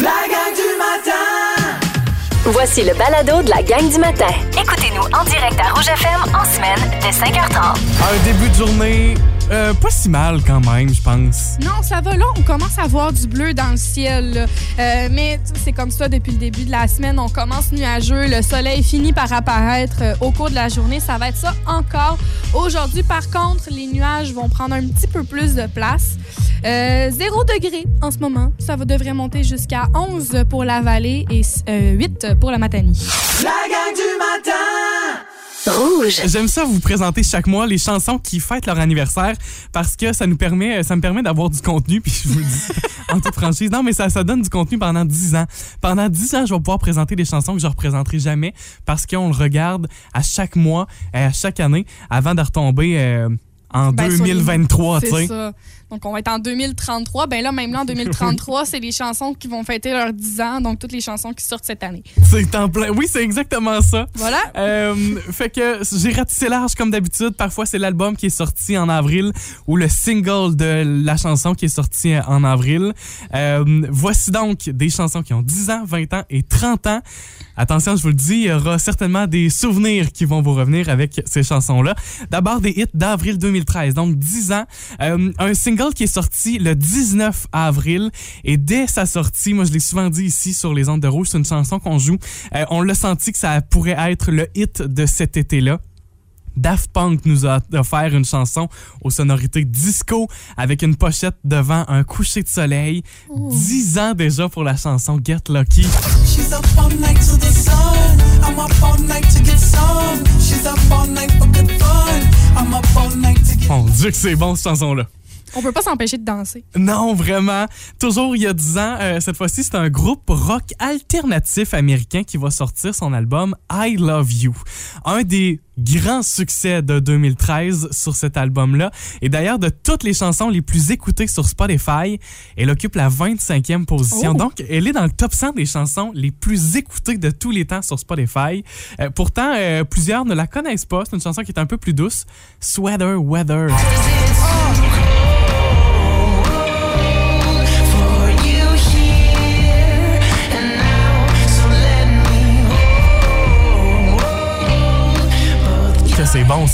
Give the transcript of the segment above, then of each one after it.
La gang du matin! Voici le balado de la gang du matin. Écoutez-nous en direct à Rouge FM en semaine dès 5h30. Un début de journée euh, pas si mal quand même, je pense. Non, ça va là. On commence à voir du bleu dans le ciel. là. Euh, mais c'est comme ça depuis le début de la semaine. On commence nuageux. Le soleil finit par apparaître euh, au cours de la journée. Ça va être ça encore aujourd'hui. Par contre, les nuages vont prendre un petit peu plus de place. Euh, 0 degré en ce moment. Ça va, devrait monter jusqu'à 11 pour la vallée et euh, 8 pour la Matanie. La gang du matin! J'aime ça vous présenter chaque mois les chansons qui fêtent leur anniversaire parce que ça nous permet ça me permet d'avoir du contenu puis je vous le dis en toute franchise non mais ça ça donne du contenu pendant 10 ans. Pendant 10 ans, je vais pouvoir présenter des chansons que je représenterai jamais parce qu'on le regarde à chaque mois, euh, à chaque année avant de retomber euh, en Ben, sur les- 2023, tu C'est sais. ça. Donc, on va être en 2033. Ben là, même là, en 2033, c'est les chansons qui vont fêter leurs 10 ans. Donc, toutes les chansons qui sortent cette année. C'est en plein. Oui, c'est exactement ça. Voilà. Euh, fait que j'ai ratissé large comme d'habitude. Parfois, c'est l'album qui est sorti en avril ou le single de la chanson qui est sorti en avril. Euh, voici donc des chansons qui ont 10 ans, 20 ans et 30 ans. Attention, je vous le dis, il y aura certainement des souvenirs qui vont vous revenir avec ces chansons-là. D'abord, des hits d'avril 2013, donc 10 ans. Euh, un single qui est sorti le 19 avril. Et dès sa sortie, moi je l'ai souvent dit ici sur les ondes de rouge, c'est une chanson qu'on joue. Euh, on l'a senti que ça pourrait être le hit de cet été-là. Daft Punk nous a offert une chanson aux sonorités disco avec une pochette devant un coucher de soleil. 10 ans déjà pour la chanson Get Lucky. She's up all night to the sun. I'm up all night to get some. She's up all night for good Mon Dieu que c'est bon cette chanson-là. On peut pas s'empêcher de danser. Non, vraiment. Toujours il y a 10 ans, euh, cette fois-ci, c'est un groupe rock alternatif américain qui va sortir son album I Love You. Un des grands succès de 2013 sur cet album-là. Et d'ailleurs, de toutes les chansons les plus écoutées sur Spotify, elle occupe la 25e position. Oh. Donc, elle est dans le top 100 des chansons les plus écoutées de tous les temps sur Spotify. Euh, pourtant, euh, plusieurs ne la connaissent pas. C'est une chanson qui est un peu plus douce. Sweater Weather.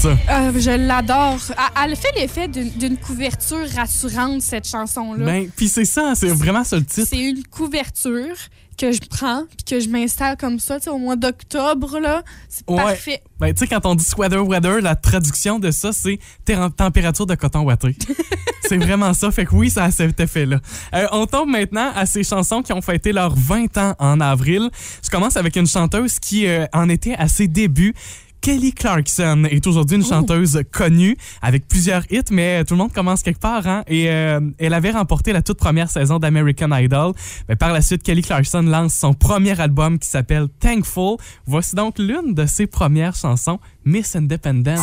Ça. Euh, je l'adore. Elle- fait l'effet d'une couverture rassurante, cette chanson-là. Ben, puis c'est ça, c'est vraiment ça le titre. C'est une couverture que je prends puis que je m'installe comme ça, tu sais, au mois d'octobre, là. C'est Ouais. parfait. Ben, tu sais, quand on dit sweater weather, la traduction de ça, c'est température de coton ouaté. c'est vraiment ça. Fait que oui, ça a cet effet-là. Euh, on tombe maintenant à ces chansons qui ont fêté leurs 20 ans en avril. Je commence avec une chanteuse qui euh, en était à ses débuts. Kelly Clarkson est aujourd'hui une chanteuse connue avec plusieurs hits, mais tout le monde commence quelque part. Hein? Et euh, elle avait remporté la toute première saison d'American Idol. Mais par la suite, Kelly Clarkson lance son premier album qui s'appelle Thankful. Voici donc l'une de ses premières chansons, Miss Independent.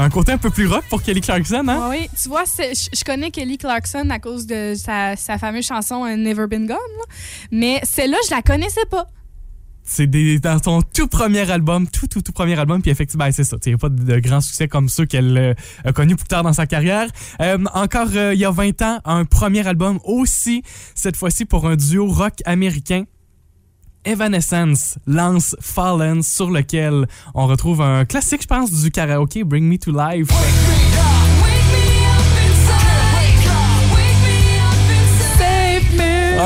Un côté un peu plus rock pour Kelly Clarkson, hein? Oui, tu vois, je connais Kelly Clarkson à cause de sa, sa fameuse chanson euh, Never Been Gone, là. mais celle-là, je la connaissais pas. C'est dans son tout premier album, tout, tout, tout premier album. Puis effectivement, ben, c'est ça. Il n'y a pas de, de grands succès comme ceux qu'elle euh, a connus plus tard dans sa carrière. Euh, encore euh, il y a 20 ans, un premier album aussi, cette fois-ci pour un duo rock américain. Evanescence lance Fallen, sur lequel on retrouve un classique, je pense, du karaoké, Bring Me to Life.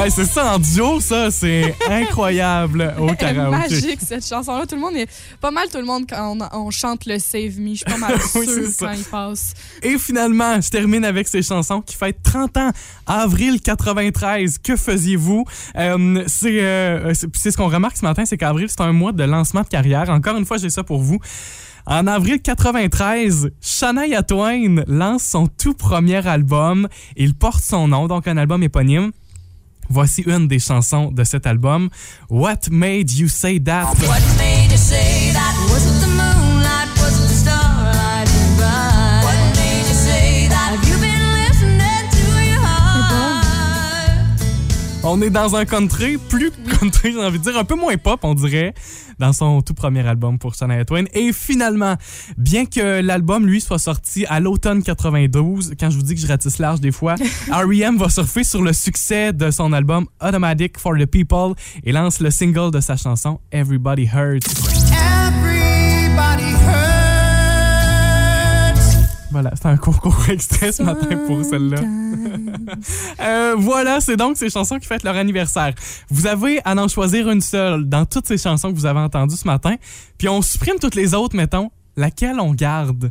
Ouais, c'est ça en duo, ça. C'est incroyable au karaoké. magique cette chanson-là. Tout le monde est pas mal tout le monde quand on, on chante le Save Me. Je suis pas mal Oui, sûre c'est ça. quand il passe. Et finalement, je termine avec ces chansons qui fêtent 30 ans. Avril 93, que faisiez-vous? Euh, c'est euh, c'est c'est ce qu'on remarque ce matin, c'est qu'avril, c'est un mois de lancement de carrière. Encore une fois, j'ai ça pour vous. En avril 93, Shania Twain lance son tout premier album. Il porte son nom, donc un album éponyme. Voici une des chansons de cet album, What Made You Say That? What made you say that? On est dans un country, plus country, j'ai envie de dire, un peu moins pop, on dirait, dans son tout premier album pour Shania Twain. Et finalement, bien que l'album, lui, soit sorti à l'automne 92, quand je vous dis que je ratisse large des fois, R.E.M. va surfer sur le succès de son album Automatic for the People et lance le single de sa chanson Everybody Hurts. Voilà, c'est un court, court extrait ce matin pour celle-là. Euh, voilà, c'est donc ces chansons qui fêtent leur anniversaire. Vous avez à en choisir une seule dans toutes ces chansons que vous avez entendues ce matin, puis on supprime toutes les autres, mettons. Laquelle on garde?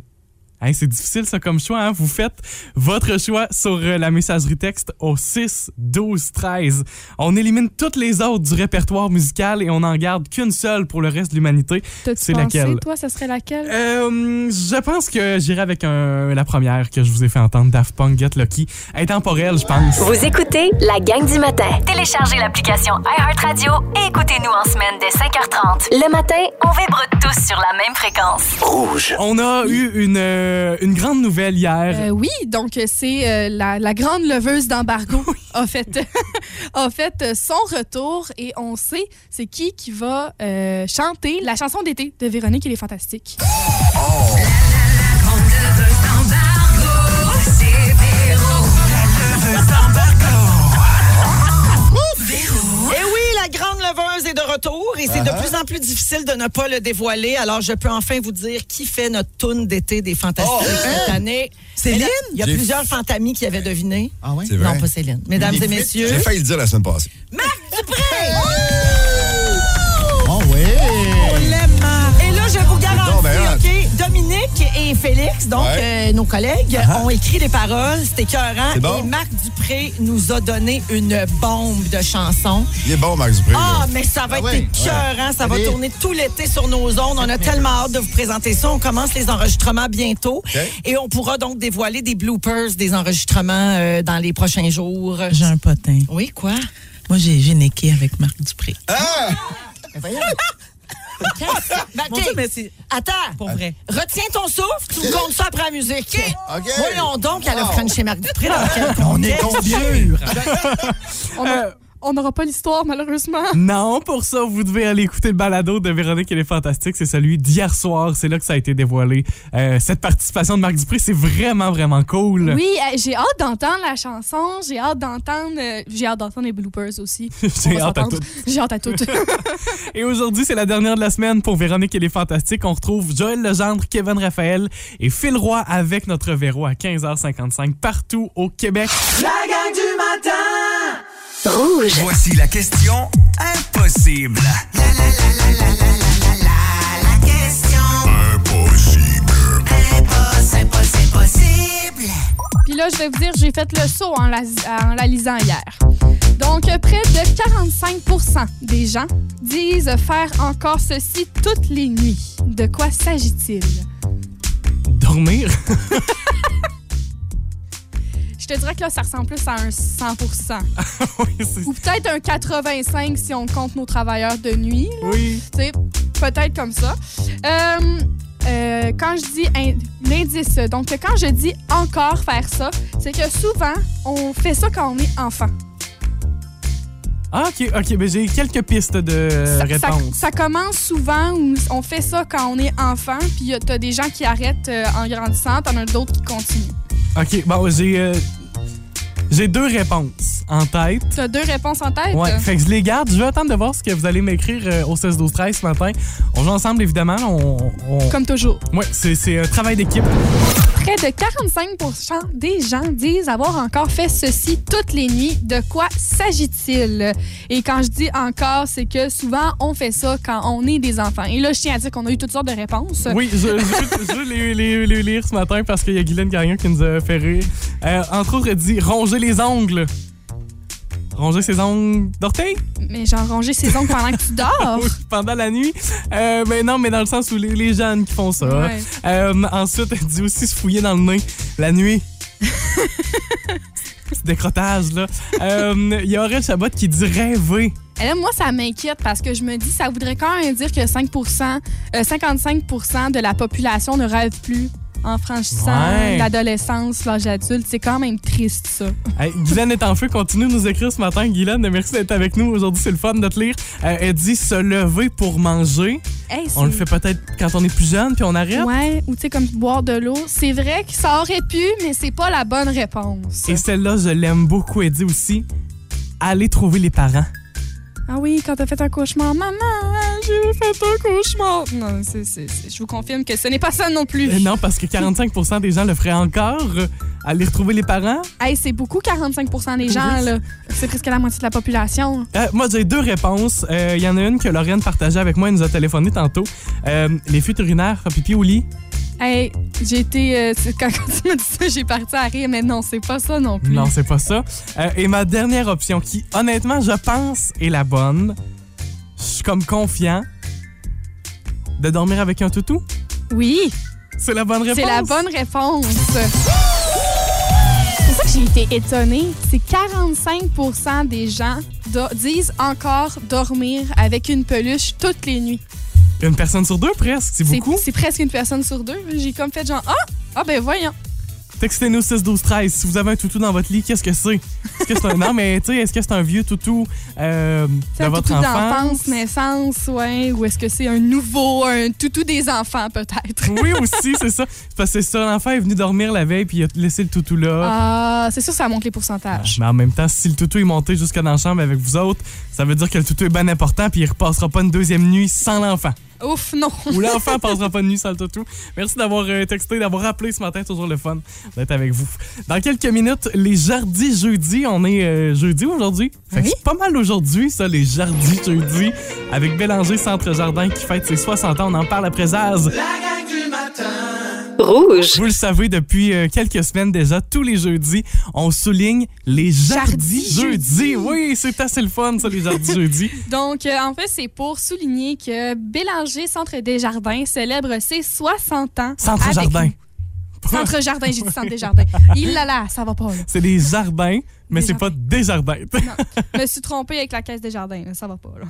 C'est difficile ça comme choix. Hein? Vous faites votre choix sur euh, la messagerie texte au 6 12 13. On élimine toutes les autres du répertoire musical et on n'en garde qu'une seule pour le reste de l'humanité. C'est laquelle? toi, ce serait laquelle? Euh, je pense que j'irai avec un- la première que je vous ai fait entendre, Daft Punk Get Lucky. Intemporelle, je pense. Vous écoutez la gang du matin. Téléchargez l'application iHeartRadio et écoutez-nous en semaine dès 5h30. Le matin, on vibre tous sur la même fréquence. On a eu une, euh, une grande nouvelle hier. Euh, oui, donc euh, c'est euh, la, la grande leveuse d'embargo a fait, a fait son retour et on sait c'est qui qui va euh, chanter la chanson d'été de Véronique et les Fantastiques. Et de retour et c'est de uh-huh. plus en plus difficile de ne pas le dévoiler. Alors, je peux enfin vous dire qui fait notre toune d'été des Fantastiques oh, cette. Hein? Céline? Il y a plusieurs fantamis qui avaient deviné. Ah oui? Non, pas Céline. Mesdames et messieurs. J'ai failli le dire la semaine passée. Marc Dupré! Et Félix, donc Ouais. euh, nos collègues, ont écrit les paroles. C'était écœurant. Bon. Et Marc Dupré nous a donné une bombe de chansons. Il est bon, Max Dupré. Ah, là. mais ça va Ah être ouais, écœurant. Ça va tourner tout l'été sur nos ondes. On a tellement hâte de vous présenter ça. On commence les enregistrements bientôt. Et on pourra donc dévoiler des bloopers des enregistrements euh, dans les prochains jours. J'ai un potin. Oui, quoi? Moi, j'ai necké avec Marc Dupré. Ah! Ben, Mon OK. Dieu, mais c'est Attends. pour vrai. Retiens ton souffle, tu me comptes ça après la musique. OK. Voyons donc, elle a Wow. Frenché Marc Dupré dans quel On est contexte? combien? on n'aura pas l'histoire, malheureusement. Non, pour ça, vous devez aller écouter le balado de Véronique et les Fantastiques. C'est celui d'hier soir. C'est là que ça a été dévoilé. Euh, cette participation de Marc Dupré, c'est vraiment, vraiment cool. Oui, euh, j'ai hâte d'entendre la chanson. J'ai hâte d'entendre. euh, j'ai hâte d'entendre les bloopers aussi. J'ai hâte à tout. J'ai hâte à tout. Et aujourd'hui, c'est la dernière de la semaine pour Véronique et les Fantastiques. On retrouve Joël Legendre, Kevin Raphaël et Phil Roy avec notre Véro à 15h55 partout au Québec. La gang du matin Rouge. Voici la question impossible. Puis là, je vais vous dire, j'ai fait le saut en la, en la lisant hier. Donc, près de 45% des gens disent faire encore ceci toutes les nuits. De quoi s'agit-il? Dormir? Je te dirais que là, ça ressemble plus à un 100 oui, Ou peut-être un 85 si on compte nos travailleurs de nuit. là. oui. Tu sais, peut-être comme ça. Euh, euh, quand je dis in- l'indice, donc quand je dis encore faire ça, c'est que souvent, on fait ça quand on est enfant. Ah, OK, OK. Ben, j'ai quelques pistes de Ça, ça- réponses. ça commence souvent où on fait ça quand on est enfant, puis t'as des gens qui arrêtent euh, en grandissant, t'en as d'autres qui continuent. OK, bon, j'ai... euh, j'ai deux réponses en tête. T'as deux réponses en tête? Ouais, fait que je les garde. Je vais attendre de voir ce que vous allez m'écrire euh, au 16 12 13 ce matin. On joue ensemble, évidemment. On, on- Comme toujours. Ouais, c'est un travail d'équipe. Près de 45% des gens disent avoir encore fait ceci toutes les nuits. De quoi s'agit-il? Et quand je dis encore, c'est que souvent, on fait ça quand on est des enfants. Et là, je tiens à dire qu'on a eu toutes sortes de réponses. Oui, je, je je veux les lire ce matin parce qu'il y a Guylaine Gagnon qui nous a fait rire. Euh, entre autres, elle dit ronger les ongles. Ronger ses ongles d'orteil? Mais genre, ranger ses ongles pendant que tu dors? Pendant la nuit. Euh, mais non, mais dans le sens où les, les jeunes qui font ça. Ouais. Euh, ensuite, elle dit aussi se fouiller dans le nez la nuit. C'est décrotage, là. Euh, Il y a Aurel Chabot qui dit rêver. Et là, moi, ça m'inquiète parce que je me dis, ça voudrait quand même dire que 5% euh, 55% de la population ne rêve plus en franchissant Ouais. l'adolescence, l'âge adulte. C'est quand même triste, ça. Hey, Guylaine est en feu, continue de nous écrire ce matin. Guylaine, merci d'être avec nous aujourd'hui, c'est le fun de te lire. Euh, elle dit se lever pour manger. Hey, On le fait peut-être quand on est plus jeune, puis on arrête. Ouais, ou tu sais, comme boire de l'eau. C'est vrai que ça aurait pu, mais c'est pas la bonne réponse. Et celle-là, je l'aime beaucoup. Elle dit aussi aller trouver les parents. Ah oui, quand t'as fait un cauchemar, maman, j'ai fait un cauchemar. Non, c'est, c'est- c'est- je vous confirme que ce n'est pas ça non plus. Euh, non, parce que 45% des gens le feraient encore. euh, aller retrouver les parents. Hey, c'est beaucoup 45% des gens, Oui. là. C'est presque la moitié de la population. Euh, moi, j'ai deux réponses. Euh, Il y en a une que Lorraine partageait avec moi. Elle nous a téléphoné tantôt. Euh, les fuites urinaires, faire pipi au lit. Hey, j'ai été. euh, quand, tu m'as dit ça, j'ai parti à rire, mais non, c'est pas ça non plus. Non, c'est pas ça. Euh, et ma dernière option, qui honnêtement, je pense est la bonne. Je suis comme confiant de dormir avec un toutou? Oui, C'est la bonne réponse. c'est la bonne réponse. C'est pour ça que j'ai été étonnée. C'est 45% des gens disent encore dormir avec une peluche toutes les nuits. Une personne sur deux, presque. C'est beaucoup. c'est presque une personne sur deux. J'ai comme fait genre, ah, ah ben voyons. Textez-nous 6 12 13 si vous avez un toutou dans votre lit, qu'est-ce que c'est? Est-ce que c'est un non mais tu sais est-ce que c'est un vieux toutou euh, de un votre toutou enfance? d'enfance, naissance, ouais. Ou est-ce que c'est un nouveau, un toutou des enfants peut-être? Oui aussi, c'est ça. Parce que c'est ça, l'enfant est venu dormir la veille puis il a laissé le toutou là. Ah, c'est sûr, ça monte les pourcentages. Mais en même temps, si le toutou est monté jusque dans la chambre avec vous autres, ça veut dire que le toutou est bien important puis il repassera pas une deuxième nuit sans l'enfant. Ouf, non. Ou l'enfant passera pas de nuit sans le toutou. Merci d'avoir euh, texté, d'avoir appelé ce matin. Toujours le fun d'être avec vous. Dans quelques minutes, les jardis jeudi. On est euh, jeudi aujourd'hui. Fait que Oui. c'est pas mal aujourd'hui, ça, les jardis jeudi. Avec Bélanger Centre Jardin qui fête ses 60 ans. On en parle après Zaz. La gang du matin. Rouge. Vous le savez, depuis euh, quelques semaines déjà, tous les jeudis, on souligne les jardis, Jardis jeudi. jeudi. Oui, c'est assez le fun, ça, les jardis jeudi. Donc, euh, en fait, c'est pour souligner que Bélanger Centre des Jardins célèbre ses 60 ans. Centre avec Jardin. Centre Jardin, j'ai dit Centre des Jardins. Il là là, ça va pas. C'est des jardins, mais c'est pas des jardins. Je me suis trompée avec la caisse des jardins, là, ça va pas. Là.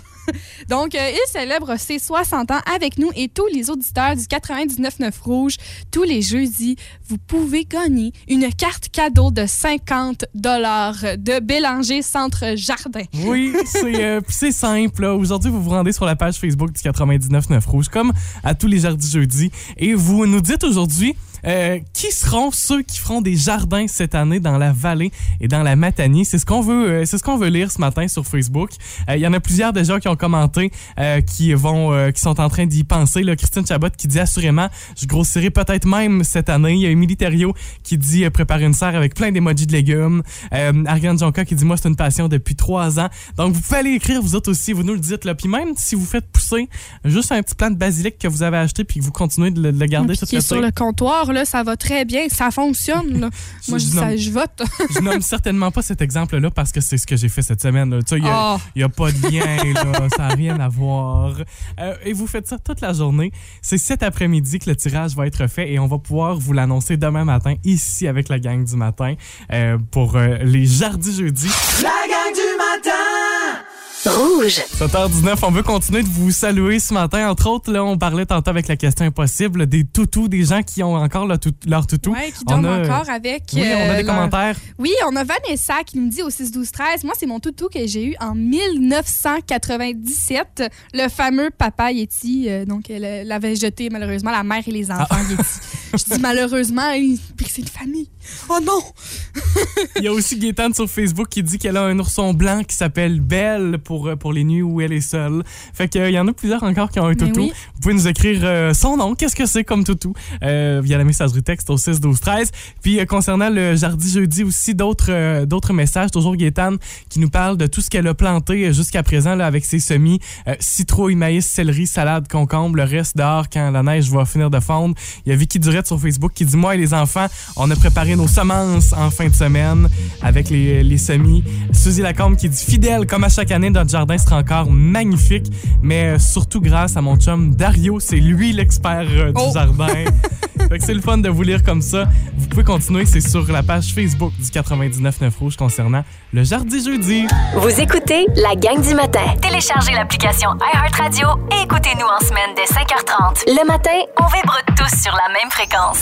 Donc, euh, il célèbre ses 60 ans avec nous et tous les auditeurs du 99.9 Rouge. Tous les jeudis, vous pouvez gagner une carte cadeau de 50 de Bélanger Centre Jardin. Oui, c'est euh, simple. Aujourd'hui, vous vous rendez sur la page Facebook du 99.9 Rouge, comme à tous les jardins jeudis, et vous nous dites aujourd'hui euh, qui seront ceux qui feront des jardins cette année dans la vallée et dans la Matanie? C'est ce qu'on veut, euh, c'est ce qu'on veut lire ce matin sur Facebook. Euh, Il y en a plusieurs déjà qui ont commenté, euh, qui vont, euh, qui sont en train d'y penser. Là, Christine Chabot qui dit assurément, je grossirai peut-être même cette année. Il y a Émilie Thériault qui dit euh, préparer une serre avec plein d'émojis de légumes. Euh, Ariane Jonca qui dit moi c'est une passion depuis trois ans. Donc vous pouvez aller écrire vous autres aussi, vous nous le dites là. Puis même si vous faites pousser juste un petit plant de basilic que vous avez acheté puis que vous continuez de le, de le garder sur le comptoir, là, ça va très bien, ça fonctionne. là. Moi, je, ça, vote. je nomme certainement pas cet exemple-là parce que c'est ce que j'ai fait cette semaine. là. Tu sais, Il n'y a, Oh. a pas de lien, là, ça n'a rien à voir. Euh, et vous faites ça toute la journée. C'est cet après-midi que le tirage va être fait et on va pouvoir vous l'annoncer demain matin ici avec la gang du matin euh, pour euh, les jardis jeudi. La gang du matin. Rouge. 7h19, on veut continuer de vous saluer ce matin. Entre autres, là, on parlait tantôt avec la question impossible des toutous, des gens qui ont encore leur, tout- leur toutou. Ouais, qui dorment a- encore avec. Oui, on a euh, des leur- commentaires. Oui, on a Vanessa qui nous dit au 6 12 13 Moi, c'est mon toutou que j'ai eu en 1997, le fameux papa Yeti. euh, donc, elle l'avait jeté malheureusement la mère et les enfants Ah. Yeti. Je dis malheureusement, c'est une famille. Oh non! Il y a aussi Gaëtane sur Facebook qui dit qu'elle a un ourson blanc qui s'appelle Belle pour, euh, pour les nuits où elle est seule. Fait qu'il y en a plusieurs encore qui ont un toutou. oui. Vous pouvez nous écrire euh, son nom, qu'est-ce que c'est comme toutou, euh, via la messagerie texte au 6 12 13. Puis euh, concernant le Jardi Jeudi aussi, d'autres euh, d'autres messages, toujours Gaëtane qui nous parle de tout ce qu'elle a planté euh, jusqu'à présent là, avec ses semis, euh, citrouille, maïs, céleri, salade, concombre, le reste dehors quand la neige va finir de fondre. Il y a Vicky Durette sur Facebook qui dit Moi et les enfants, on a préparé nos semences en fin de semaine avec les, les semis. Suzy Lacombe qui dit Fidèle, comme à chaque année, notre jardin sera encore magnifique, mais euh, surtout grâce à mon chum Dario. C'est lui l'expert euh, du Oh. jardin. fait que c'est le fun de vous lire comme ça. Vous pouvez continuer, c'est sur la page Facebook du 99.9 Rouge concernant le Jardi Jeudi. Vous écoutez la gang du matin. Téléchargez l'application iHeartRadio et écoutez-nous en semaine dès 5h30. Le matin, on vibre tous sur la même fréquence.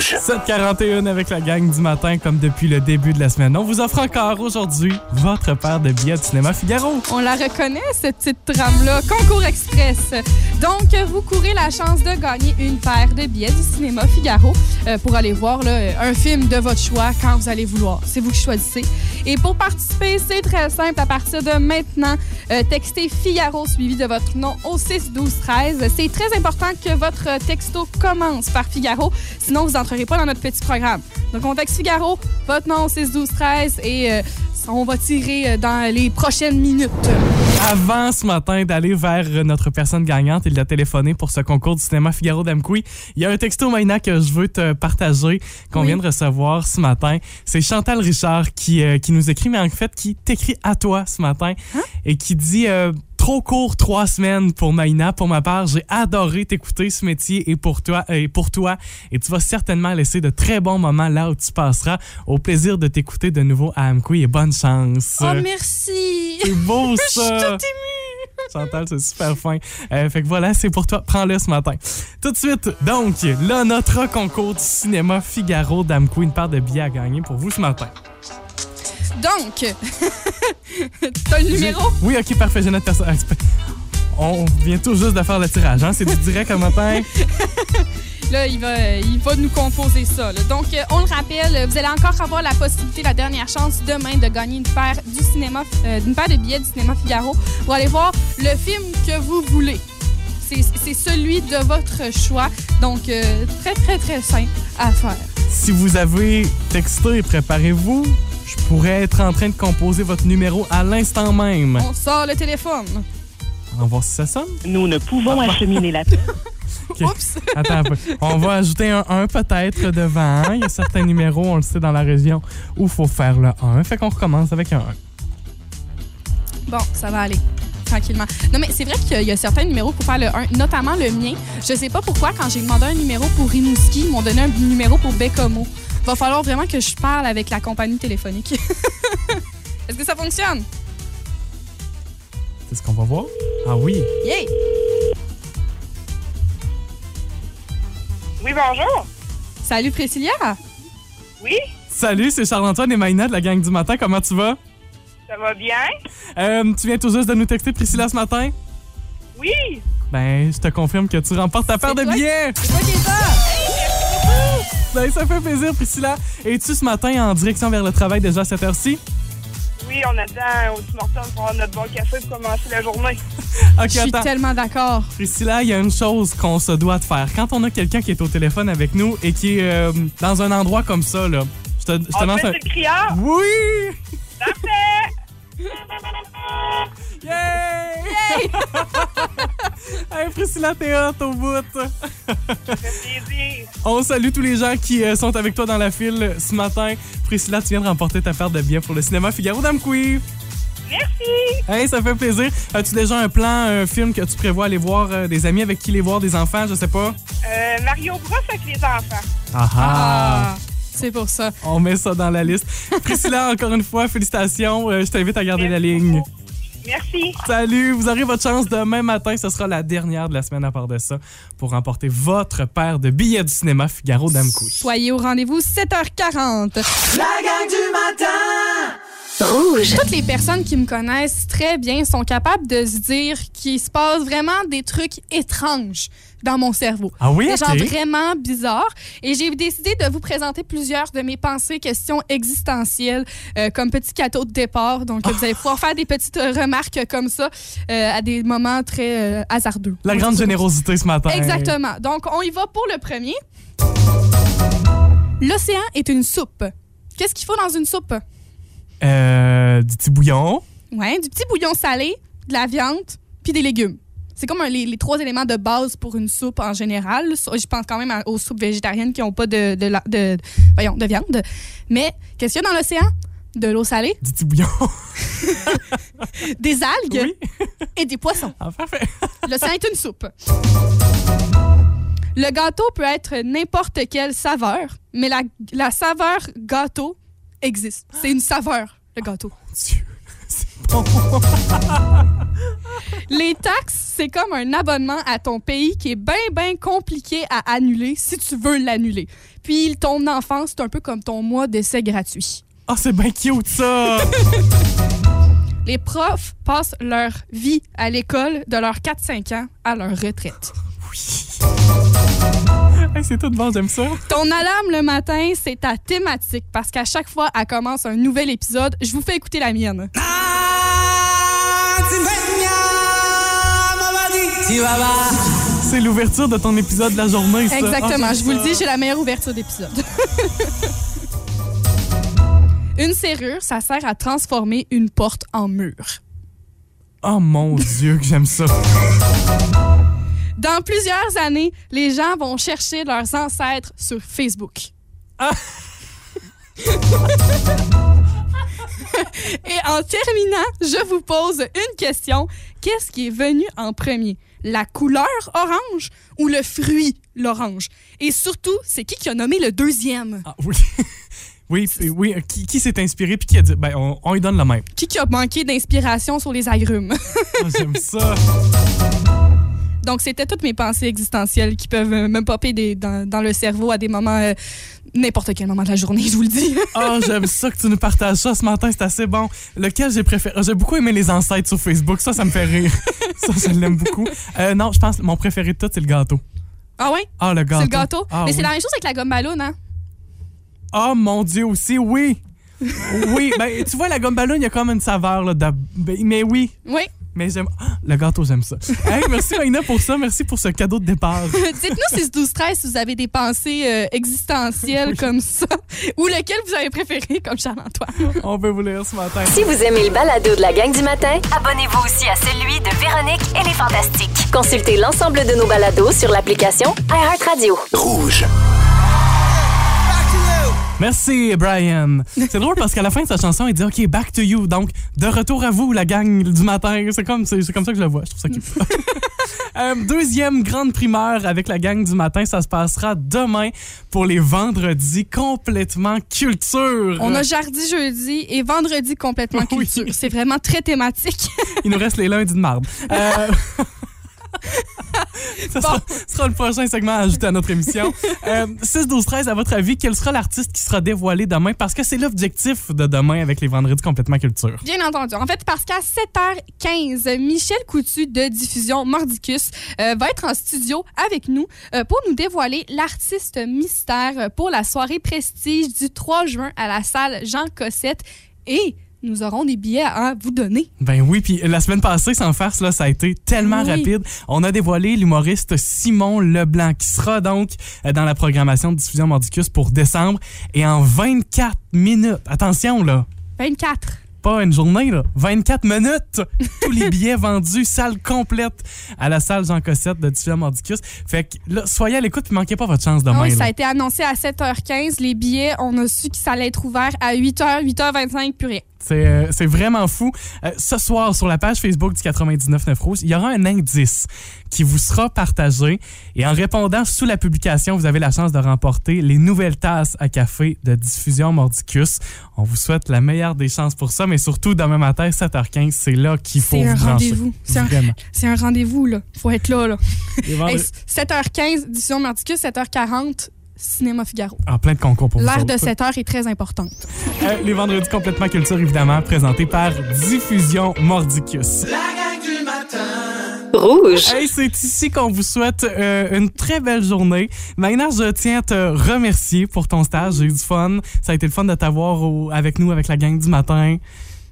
741 avec la gang du matin, comme depuis le début de la semaine. On vous offre encore aujourd'hui votre paire de billets de cinéma Figaro. On la reconnaît, cette petite trame-là. Concours Express. Donc, vous courez la chance de gagner une paire de billets du cinéma Figaro euh, pour aller voir là, un film de votre choix quand vous allez vouloir. C'est vous qui choisissez. Et pour participer, c'est très simple. À partir de maintenant, euh, textez Figaro suivi de votre nom au 6 12 13. C'est très important que votre texto commence par Figaro, sinon vous n'entrerez pas dans notre petit programme. Donc, on texte Figaro, votre nom au 6 12 13 et euh, on va tirer euh, dans les prochaines minutes. Avant ce matin d'aller vers notre personne gagnante et de la téléphoner pour ce concours du cinéma Figaro d'Amkoui, il y a un texto Maïna que je veux te partager qu'on Oui. vient de recevoir ce matin. C'est Chantal Richard qui, euh, qui nous écrit, mais en fait qui t'écrit à toi ce matin et qui dit euh, Trop court, trois semaines pour Maïna. Pour ma part, j'ai adoré t'écouter ce métier et pour toi, et pour toi. Et tu vas certainement laisser de très bons moments là où tu passeras. Au plaisir de t'écouter de nouveau à Amkoui et bonne chance. Oh, merci! C'est beau Je suis ça! toute émue! Chantal, c'est super fin. Euh, fait que voilà, c'est pour toi. Prends-le ce matin. Tout de suite, donc, là, notre concours du cinéma Figaro d'Amco, une paire de billets à gagner pour vous ce matin. Donc, t'as le numéro? Oui, ok, parfait, j'ai notre personne. Ah, pas- On vient tout juste de faire le tirage, hein? C'est du direct un matin. Là, il va, il va nous composer ça. là. Donc, euh, on le rappelle, vous allez encore avoir la possibilité, la dernière chance demain de gagner une paire du cinéma, euh, une paire de billets du cinéma Figaro pour aller voir le film que vous voulez. C'est c'est celui de votre choix. Donc, euh, très, très, très simple à faire. Si vous avez texté, préparez-vous. Je pourrais être en train de composer votre numéro à l'instant même. On sort le téléphone. On va voir si ça sonne. Nous ne pouvons Ah. acheminer l'appel. Ok. Attends un peu. On va ajouter un 1 peut-être devant. Il y a certains numéros, on le sait, dans la région où il faut faire le 1. Fait qu'on recommence avec un 1. Bon, ça va aller. Tranquillement. Non, mais c'est vrai qu'il y a certains numéros pour faire le 1, notamment le mien. Je sais pas pourquoi, quand j'ai demandé un numéro pour Rimouski, ils m'ont donné un numéro pour Bécomo. Va falloir vraiment que je parle avec la compagnie téléphonique. Est-ce que ça fonctionne? C'est ce qu'on va voir? Ah oui. Yay! Oui, bonjour. Salut Priscilla! Oui, Salut, c'est Charles-Antoine et Maïna de la gang du matin. Comment tu vas? ça va bien? Euh, tu viens tout juste de nous texter Priscilla ce matin? Oui. Ben, je te confirme que tu remportes ta paire de billets. C'est toi qui es ça? Ben, ça fait plaisir, Priscilla. Es-tu ce matin en direction vers le travail déjà à cette heure-ci? Oui, on attend au Tim pour avoir notre bon café pour commencer la journée. Ok, Je suis attends. tellement d'accord. Priscilla, il y a une chose qu'on se doit de faire. Quand on a quelqu'un qui est au téléphone avec nous et qui est euh, dans un endroit comme ça, là, je te, je te On lance fait un... criard. Oui! Parfait. Yay! hey, Priscilla, t'es hot au bout. Ça fait plaisir. On salue tous les gens qui euh, sont avec toi dans la file ce matin. Priscilla, tu viens de remporter ta paire de billets pour le cinéma Figaro d'Amkoui. Merci. Hey, ça fait plaisir. As-tu déjà un plan, un film que tu prévois aller voir, euh, des amis avec qui les voir, des enfants, je sais pas? Euh, Mario Bros avec les enfants. Ah ah! Ah, c'est pour ça. On met ça dans la liste. Priscilla, encore une fois, félicitations. Euh, je t'invite à garder la ligne. Merci. Salut, vous aurez votre chance demain matin. Ce sera la dernière de la semaine à part de ça pour remporter votre paire de billets du cinéma Figaro d'Amkoui. Soyez au rendez-vous 7h40. La gang du matin Toutes les personnes qui me connaissent très bien sont capables de se dire qu'il se passe vraiment des trucs étranges dans mon cerveau. Ah oui, C'est ok. genre vraiment bizarre. Et j'ai décidé de vous présenter plusieurs de mes pensées, questions existentielles euh, comme petit cadeau de départ. Donc, vous allez pouvoir faire des petites euh, remarques comme ça euh, à des moments très euh, hasardeux. La grande générosité ce matin. Exactement. Donc, on y va pour le premier. L'océan est une soupe. Qu'est-ce qu'il faut dans une soupe? Euh, du petit bouillon. Ouais, du petit bouillon salé, de la viande, puis des légumes. C'est comme un- les, les trois éléments de base pour une soupe en général. Je pense quand même aux soupes végétariennes qui n'ont pas de, de, la- de- voyons, de viande. Mais qu'est-ce qu'il y a dans l'océan? De l'eau salée, Du petit bouillon. des algues Oui. et des poissons. Ah, parfait. L'océan est une soupe. Le gâteau peut être n'importe quelle saveur, mais la, la saveur gâteau existe. C'est une saveur, le gâteau. Dieu, c'est bon. Les taxes, c'est comme un abonnement à ton pays qui est bien, bien compliqué à annuler si tu veux l'annuler. Puis ton enfant, c'est un peu comme ton mois d'essai gratuit. Ah, c'est bien cute, ça! Les profs passent leur vie à l'école de leurs 4-5 ans à leur retraite. Hey, c'est tout bon, j'aime ça. Ton alarme le matin, c'est ta thématique parce qu'à chaque fois, elle commence un nouvel épisode. Je vous fais écouter la mienne. C'est l'ouverture de ton épisode de la journée, ça. Exactement. Ah, je vous le dis, j'ai la meilleure ouverture d'épisode. une serrure, ça sert à transformer une porte en mur. Oh mon Dieu, que j'aime ça. Dans plusieurs années, les gens vont chercher leurs ancêtres sur Facebook. Ah! Et en terminant, je vous pose une question. Qu'est-ce qui est venu en premier? La couleur orange ou le fruit, l'orange? Et surtout, c'est qui qui a nommé le deuxième? Ah, oui. Oui, oui. euh, Qui, qui s'est inspiré puis qui a dit, ben, on, on lui donne le même. Qui qui a manqué d'inspiration sur les agrumes? Ah, j'aime ça. Donc, c'était toutes mes pensées existentielles qui peuvent euh, me popper des- dans, dans le cerveau à des moments, euh, n'importe quel moment de la journée, je vous le dis. Ah, j'aime ça que tu nous partages ça ce matin, c'est assez bon. Lequel j'ai préféré? J'ai beaucoup aimé les ancêtres sur Facebook, ça, ça me fait rire. ça, je l'aime beaucoup. Euh, non, je pense que mon préféré de tout, c'est le gâteau. Ah ouais? Ah, le gâteau. C'est le gâteau? Ah, Mais c'est oui. la même chose avec la gomme ballon, hein? Oh mon Dieu aussi, oui. oui, ben tu vois, la gomme ballon, il y a comme une saveur, là, de- ben, mais oui. Oui. Mais j'aime. Ah, le gâteau, j'aime ça. Hey, merci Raina pour ça. Merci pour ce cadeau de départ. Dites-nous 6 12 13 si vous avez des pensées euh, existentielles comme ça ou lequel vous avez préféré comme Charles-Antoine. On peut vous lire ce matin. Si vous aimez le balado de la gang du matin, abonnez-vous aussi à celui de Véronique et les Fantastiques. Consultez l'ensemble de nos balados sur l'application iHeartRadio. Rouge. Merci, Brian. C'est drôle parce qu'à la fin de sa chanson, il dit OK, back to you. Donc, de retour à vous, la gang du matin. C'est comme, c'est, comme ça que je le vois. Je trouve ça cute. Euh, deuxième grande primeur avec la gang du matin, ça se passera demain pour les vendredis complètement culture. On a jardi jeudi et vendredi complètement culture. C'est vraiment très thématique. Il nous reste les lundis de marde. Euh, Sera, sera le prochain segment à ajouter à notre émission. Euh, 6, 12, 13, à votre avis, quel sera l'artiste qui sera dévoilé demain? Parce que c'est l'objectif de demain avec les vendredis complètement culture. Bien entendu. En fait, parce qu'à 7h15, Michel Coutu de Diffusion Mordicus euh, va être en studio avec nous euh, pour nous dévoiler l'artiste mystère pour la soirée prestige du 3 juin à la salle Jean Cossette. Et nous aurons des billets à vous donner. Ben oui, puis la semaine passée, sans farce, là, ça a été tellement Oui. rapide. On a dévoilé l'humoriste Simon Leblanc, qui sera donc euh, dans la programmation de diffusion Mordicus pour décembre. Et en 24 minutes, attention là, 24. pas une journée, là, 24 minutes, tous les billets vendus, salle complète à la salle Jean Cossette de diffusion Mordicus. Fait que là, soyez à l'écoute, puis manquez pas votre chance Ah demain. oui, là. ça a été annoncé à 7h15. Les billets, on a su que ça allait être ouvert à 8h, 8h25, plus rien. C'est euh, c'est vraiment fou. Euh, ce soir, sur la page Facebook du 99.9 Rouge, il y aura un indice qui vous sera partagé. Et en répondant sous la publication, vous avez la chance de remporter les nouvelles tasses à café de diffusion Mordicus. On vous souhaite la meilleure des chances pour ça, mais surtout demain matin, 7h15, c'est là qu'il faut vous brancher. rendez-vous. C'est un, Vraiment. c'est un rendez-vous, là. Faut être là, là. Les vendredis- Hey, 7h15, diffusion Mordicus, 7h40, Cinéma Figaro. Ah, plein de concours pour L'heure de autres. 7h est très importante. Euh, les vendredis complètement culture, évidemment, présentés par Diffusion Mordicus. La gang du matin. Rouge. Hey, c'est ici qu'on vous souhaite euh, une très belle journée. Maintenant, je tiens à te remercier pour ton stage. J'ai eu du fun. Ça a été le fun de t'avoir avec nous, avec la gang du matin.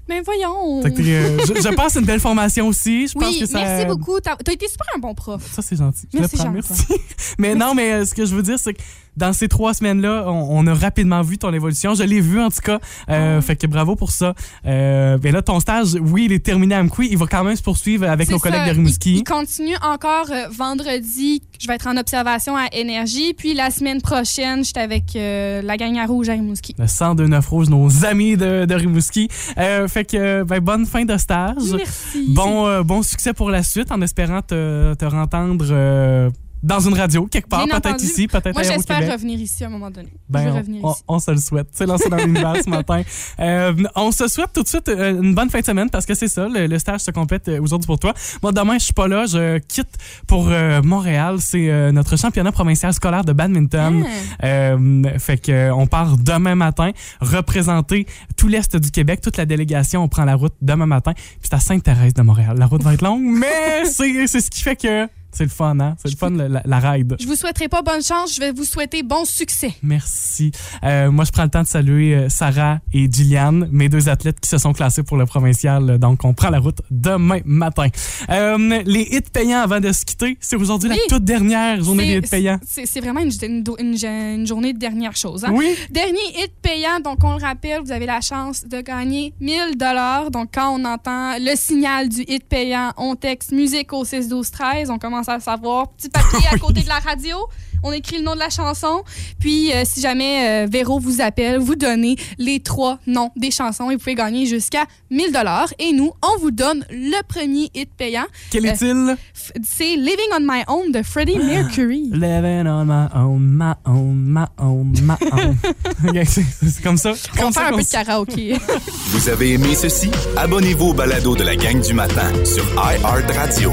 Mais voyons. Que euh, je, je pense une belle formation aussi. Je pense Oui, que ça... merci beaucoup. T'as as été super un bon prof. Ça, c'est gentil. Je Merci, le prends, Jean-François. merci. mais non, mais euh, ce que je veux dire, c'est que dans ces trois semaines-là, on, on a rapidement vu ton évolution. Je l'ai vu, en tout cas. Euh, Fait que bravo pour ça. Euh, ben là, ton stage, oui, il est terminé à Mkoui. Il va quand même se poursuivre avec nos collègues ça. de Rimouski. Il, il continue encore euh, vendredi. Je vais être en observation à Énergie. Puis la semaine prochaine, j'étais avec euh, la gang à rouge à Rimouski. Le 109 Rouge, nos amis de, de Rimouski. Euh, fait que, ben, bonne fin de stage. Merci. Bon, bon succès pour la suite en espérant te, te rentendre dans une radio, quelque part, peut-être ici, peut-être Moi, j'espère revenir ici à un moment donné. Ben, je on- revenir on, ici. on se le souhaite. C'est lancé dans l'univers ce matin. Euh, on se souhaite tout de suite euh, une bonne fin de semaine parce que c'est ça, le, le stage se complète euh, aujourd'hui pour toi. Moi, demain, je suis pas là. Je quitte pour euh, Montréal. C'est euh, notre championnat provincial scolaire de badminton. Ah. Fait que on part demain matin représenter tout l'est du Québec, toute la délégation. On prend la route demain matin. Puis c'est à Sainte-Thérèse de Montréal. La route va être longue, mais c'est ce qui fait que c'est le fun, hein? C'est le fun, la, la ride. Je vous souhaiterai pas bonne chance, je vais vous souhaiter bon succès. Merci. Euh, moi, je prends le temps de saluer euh, Sarah et Gilliane, mes deux athlètes qui se sont classés pour le provincial. Donc, on prend la route demain matin. Euh, les hits payants avant de se quitter, c'est aujourd'hui Oui. la toute dernière journée des hits payants. C'est c'est vraiment une, une- une- une journée de dernière chose. hein? Oui. Dernier hit payant, donc on le rappelle, vous avez la chance de gagner 1000 dollars. Donc quand on entend le signal du hit payant, on texte musique au 6 12 13, on commence à savoir. Petit papier à côté de la radio, on écrit le nom de la chanson. Puis euh, si jamais euh, Véro vous appelle, vous donnez les trois noms des chansons et vous pouvez gagner jusqu'à 1000 dollars. Et nous, on vous donne le premier hit payant. Quel Euh, est-il? C'est Living on My Own de Freddie Mercury. Living on my own, my own, my own, my own. Ok, c'est comme ça? On Comme va ça faire un peu de karaoké. Vous avez aimé ceci? Abonnez-vous au balado de la gang du matin sur iHeartRadio.